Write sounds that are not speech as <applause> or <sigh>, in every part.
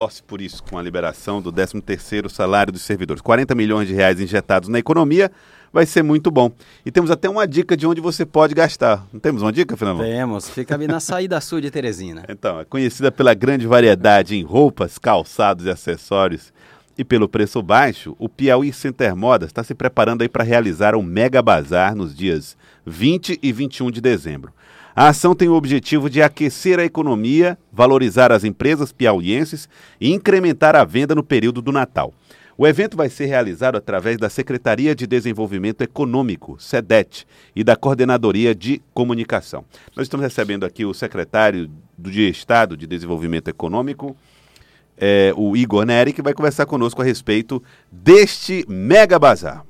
torce por isso com a liberação do 13º salário dos servidores. 40 milhões de reais injetados na economia vai ser muito bom. E temos até uma dica de onde você pode gastar. Não temos uma dica, Fernando? Temos. Fica ali na <laughs> saída sul de Teresina. Então, é conhecida pela grande variedade em roupas, calçados e acessórios e pelo preço baixo, o Piauí Center Modas está se preparando aí para realizar um mega bazar nos dias 20 e 21 de dezembro. A ação tem o objetivo de aquecer a economia, valorizar as empresas piauienses e incrementar a venda no período do Natal. O evento vai ser realizado através da Secretaria de Desenvolvimento Econômico, SEDET, e da Coordenadoria de Comunicação. Nós estamos recebendo aqui o secretário de Estado de Desenvolvimento Econômico, é, o Igor Neri, que vai conversar conosco a respeito deste mega bazar.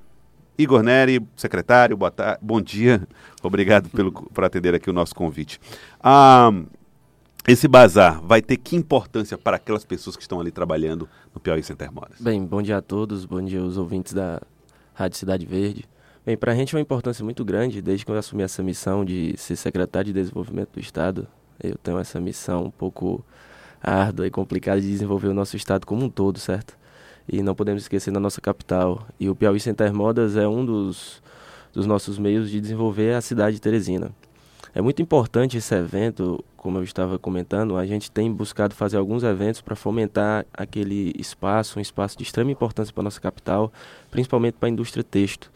Igor Neri, secretário, boa tarde, bom dia. <laughs> Obrigado pelo, por atender aqui o nosso convite. Ah, esse bazar vai ter que importância para aquelas pessoas que estão ali trabalhando no Piauí Center Modas? Bem, bom dia a todos, bom dia aos ouvintes da Rádio Cidade Verde. Bem, para a gente é uma importância muito grande, desde que eu assumi essa missão de ser secretário de Desenvolvimento do Estado. Eu tenho essa missão um pouco árdua e complicada de desenvolver o nosso Estado como um todo, certo? E não podemos esquecer da nossa capital. E o Piauí Center Modas é um dos, dos nossos meios de desenvolver a cidade de Teresina. É muito importante esse evento, como eu estava comentando, a gente tem buscado fazer alguns eventos para fomentar aquele espaço, um espaço de extrema importância para a nossa capital, principalmente para a indústria texto,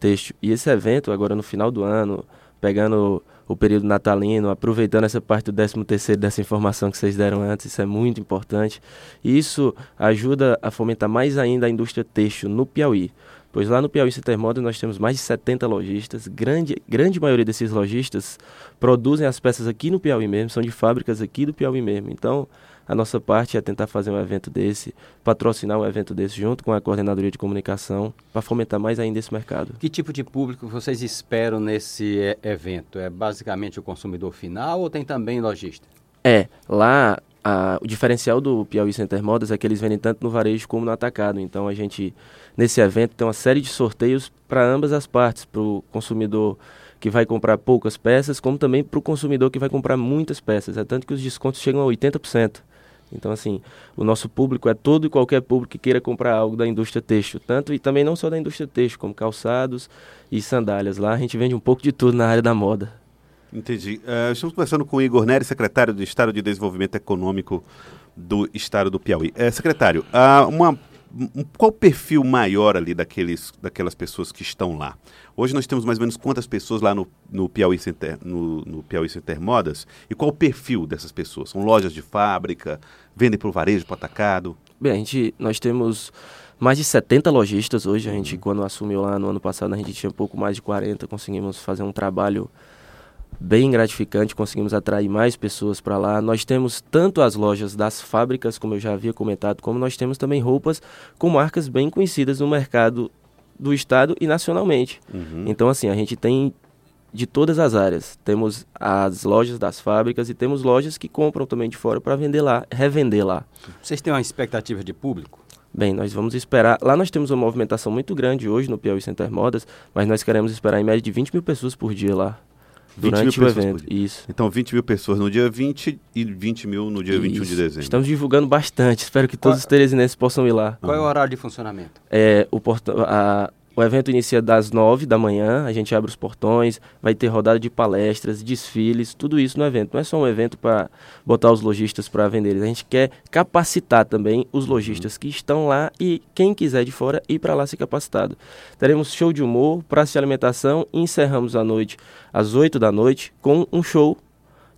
texto. E esse evento, agora no final do ano, pegando o período natalino, aproveitando essa parte do 13 terceiro dessa informação que vocês deram antes, isso é muito importante. Isso ajuda a fomentar mais ainda a indústria têxtil no Piauí. Pois lá no Piauí Moda nós temos mais de 70 lojistas, grande, grande maioria desses lojistas produzem as peças aqui no Piauí mesmo, são de fábricas aqui do Piauí mesmo. Então, a nossa parte é tentar fazer um evento desse, patrocinar um evento desse junto com a coordenadoria de comunicação para fomentar mais ainda esse mercado. Que tipo de público vocês esperam nesse é, evento? É basicamente o consumidor final ou tem também lojista? É, lá a, o diferencial do Piauí Center Modas é que eles vendem tanto no varejo como no atacado. Então a gente, nesse evento, tem uma série de sorteios para ambas as partes, para o consumidor que vai comprar poucas peças, como também para o consumidor que vai comprar muitas peças. É tanto que os descontos chegam a 80%. Então, assim, o nosso público é todo e qualquer público que queira comprar algo da indústria têxtil. Tanto e também não só da indústria têxtil, como calçados e sandálias. Lá a gente vende um pouco de tudo na área da moda. Entendi. Uh, estamos conversando com o Igor Neri, secretário do Estado de Desenvolvimento Econômico do Estado do Piauí. Uh, secretário, uh, uma qual o perfil maior ali daqueles, daquelas pessoas que estão lá? Hoje nós temos mais ou menos quantas pessoas lá no, no, Piauí, Center, no, no Piauí Center Modas e qual o perfil dessas pessoas? São lojas de fábrica, vendem para o varejo, para o atacado? Bem, a gente, nós temos mais de 70 lojistas hoje. A gente, uhum. quando assumiu lá no ano passado, a gente tinha pouco mais de 40. Conseguimos fazer um trabalho bem gratificante, conseguimos atrair mais pessoas para lá. Nós temos tanto as lojas das fábricas, como eu já havia comentado, como nós temos também roupas com marcas bem conhecidas no mercado do estado e nacionalmente. Uhum. Então, assim, a gente tem de todas as áreas. Temos as lojas das fábricas e temos lojas que compram também de fora para vender lá, revender lá. Vocês têm uma expectativa de público? Bem, nós vamos esperar. Lá nós temos uma movimentação muito grande hoje no Piauí Center Modas, mas nós queremos esperar em média de 20 mil pessoas por dia lá. Durante o evento, isso. Então, 20 mil pessoas no dia 20 e 20 mil no dia isso. 21 de dezembro. Estamos divulgando bastante. Espero que todos Qual... os teresinenses possam ir lá. Qual é o horário de funcionamento? É, o portão, a, o evento inicia das 9 da manhã, a gente abre os portões, vai ter rodada de palestras, desfiles, tudo isso no evento. Não é só um evento para botar os lojistas para vender, a gente quer capacitar também os uhum. lojistas que estão lá e quem quiser de fora ir para lá ser capacitado. Teremos show de humor, praça de alimentação e encerramos a noite às 8 da noite com um show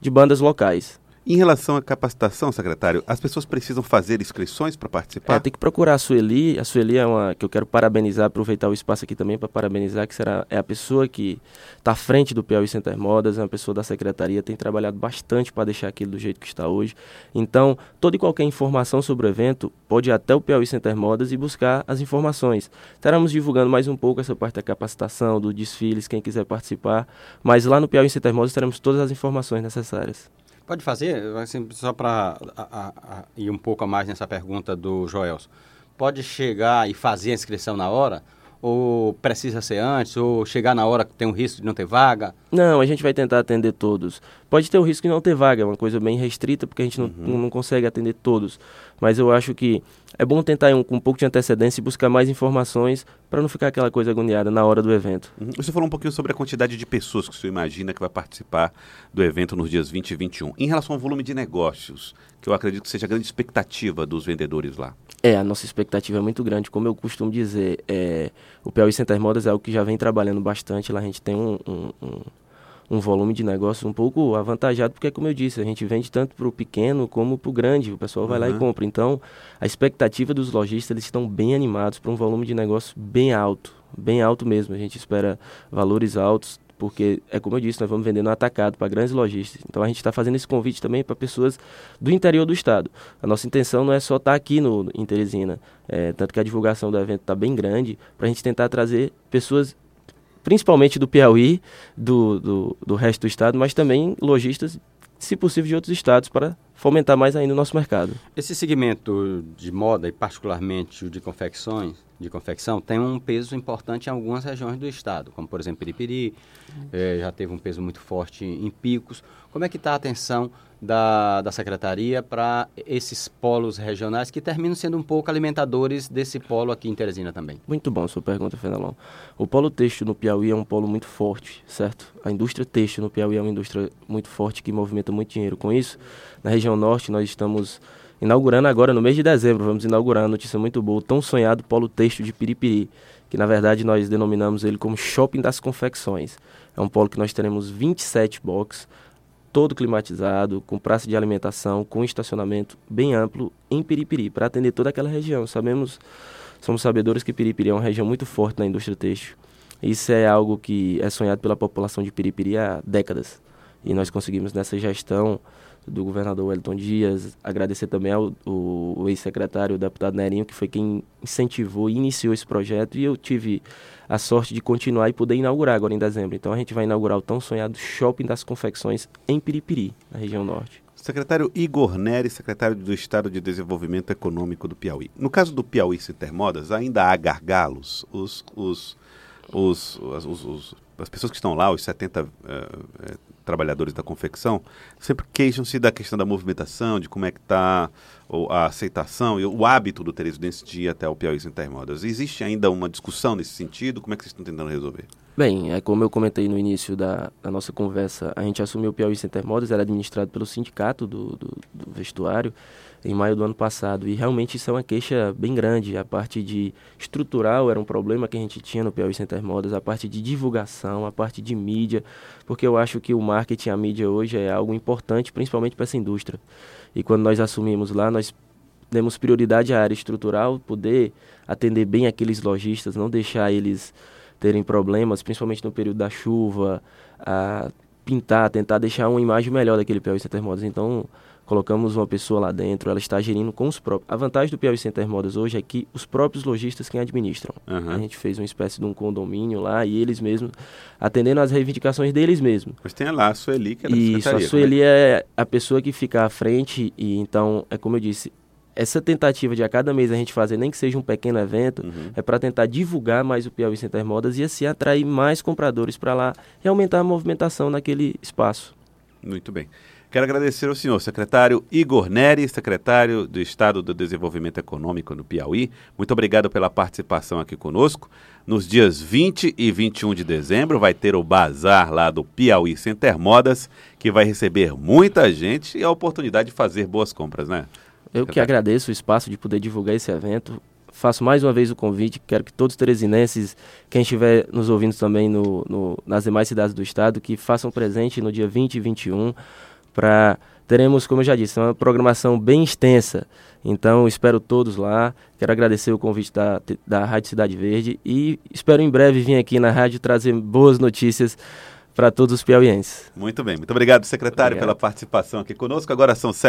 de bandas locais. Em relação à capacitação, secretário, as pessoas precisam fazer inscrições para participar? É, tem que procurar a Sueli. A Sueli é uma que eu quero parabenizar, aproveitar o espaço aqui também para parabenizar, que será é a pessoa que está à frente do Piauí Center Modas, é uma pessoa da secretaria, tem trabalhado bastante para deixar aquilo do jeito que está hoje. Então, toda e qualquer informação sobre o evento, pode ir até o Piauí Center Modas e buscar as informações. Estaremos divulgando mais um pouco essa parte da capacitação, do desfiles, quem quiser participar. Mas lá no Piauí Center Modas teremos todas as informações necessárias. Pode fazer, assim, só para ir um pouco a mais nessa pergunta do Joelson. Pode chegar e fazer a inscrição na hora? Ou precisa ser antes? Ou chegar na hora que tem um risco de não ter vaga? Não, a gente vai tentar atender todos. Pode ter o risco de não ter vaga, é uma coisa bem restrita, porque a gente não, uhum. não consegue atender todos. Mas eu acho que é bom tentar um, com um pouco de antecedência e buscar mais informações para não ficar aquela coisa agoniada na hora do evento. Uhum. Você falou um pouquinho sobre a quantidade de pessoas que você imagina que vai participar do evento nos dias 20 e 21. Em relação ao volume de negócios, que eu acredito que seja a grande expectativa dos vendedores lá. É, a nossa expectativa é muito grande. Como eu costumo dizer, é, o Piauí Center Modas é o que já vem trabalhando bastante. Lá a gente tem um, um, um um volume de negócios um pouco avantajado, porque, como eu disse, a gente vende tanto para o pequeno como para o grande, o pessoal vai uhum. lá e compra. Então, a expectativa dos lojistas, eles estão bem animados para um volume de negócio bem alto, bem alto mesmo. A gente espera valores altos, porque, é como eu disse, nós vamos vender no atacado para grandes lojistas. Então, a gente está fazendo esse convite também para pessoas do interior do estado. A nossa intenção não é só estar tá aqui no, em Teresina, é, tanto que a divulgação do evento está bem grande, para a gente tentar trazer pessoas principalmente do Piauí, do, do, do resto do estado, mas também lojistas, se possível, de outros estados, para fomentar mais ainda o nosso mercado. Esse segmento de moda, e particularmente o de confecções, de confecção, tem um peso importante em algumas regiões do estado, como por exemplo Piripiri, é, já teve um peso muito forte em Picos. Como é que está a atenção da, da secretaria para esses polos regionais que terminam sendo um pouco alimentadores desse polo aqui em Teresina também? Muito bom sua pergunta, Fenelon. O polo têxtil no Piauí é um polo muito forte, certo? A indústria têxtil no Piauí é uma indústria muito forte que movimenta muito dinheiro. Com isso, na região norte, nós estamos inaugurando agora, no mês de dezembro, vamos inaugurar uma notícia muito boa, o tão sonhado polo têxtil de Piripiri, que na verdade nós denominamos ele como Shopping das Confecções. É um polo que nós teremos 27 boxes, todo climatizado, com praça de alimentação, com estacionamento bem amplo em Piripiri, para atender toda aquela região. Sabemos, somos sabedores que Piripiri é uma região muito forte na indústria têxtil. Isso é algo que é sonhado pela população de Piripiri há décadas. E nós conseguimos nessa gestão do governador Wellington Dias, agradecer também ao o, o ex-secretário, o deputado Nerinho, que foi quem incentivou e iniciou esse projeto, e eu tive a sorte de continuar e poder inaugurar agora em dezembro. Então a gente vai inaugurar o tão sonhado Shopping das Confecções em Piripiri, na região norte. Secretário Igor Neri, secretário do Estado de Desenvolvimento Econômico do Piauí. No caso do Piauí Intermodas, ainda há gargalos. Os, os, os, os, os as pessoas que estão lá, os 70 uh, uh, trabalhadores da confecção, sempre queixam-se da questão da movimentação, de como é que está a aceitação e o hábito do teresinense de ir até o Piauí Intermodas. Existe ainda uma discussão nesse sentido? Como é que vocês estão tentando resolver? Bem, é como eu comentei no início da, da nossa conversa, a gente assumiu o Piauí Intermodas, era administrado pelo sindicato do, do vestuário, em maio do ano passado. E realmente isso é uma queixa bem grande. A parte de estrutural era um problema que a gente tinha no Piauí Center Modas, a parte de divulgação, a parte de mídia, porque eu acho que o marketing, a mídia hoje é algo importante, principalmente para essa indústria. E quando nós assumimos lá, nós demos prioridade à área estrutural, poder atender bem aqueles lojistas, não deixar eles terem problemas, principalmente no período da chuva, a pintar, tentar deixar uma imagem melhor daquele Piauí Center Modas. Então, colocamos uma pessoa lá dentro, ela está gerindo com os próprios. A vantagem do Piauí Center Modas hoje é que os próprios lojistas quem administram. Uhum. A gente fez uma espécie de um condomínio lá e eles mesmos atendendo às reivindicações deles mesmos. Mas tem lá a Sueli que é da Isso, a Sueli é a pessoa que fica à frente e então, é como eu disse, essa tentativa de a cada mês a gente fazer, nem que seja um pequeno evento, uhum. é para tentar divulgar mais o Piauí Center Modas e assim atrair mais compradores para lá e aumentar a movimentação naquele espaço. Muito bem. Quero agradecer ao senhor secretário Igor Neri, secretário do Estado do Desenvolvimento Econômico no Piauí. Muito obrigado pela participação aqui conosco. Nos dias 20 e 21 de dezembro vai ter o bazar lá do Piauí Center Modas, que vai receber muita gente e a oportunidade de fazer boas compras, né? Eu que agradeço o espaço de poder divulgar esse evento. Faço mais uma vez o convite, quero que todos os teresinenses, quem estiver nos ouvindo também no, no, nas demais cidades do estado, que façam presente no dia 20 e 21 para teremos, como eu já disse, uma programação bem extensa. Então, espero todos lá. Quero agradecer o convite da, da Rádio Cidade Verde e espero em breve vir aqui na rádio trazer boas notícias para todos os piauienses. Muito bem. Muito obrigado, secretário, obrigado. pela participação aqui conosco. Agora são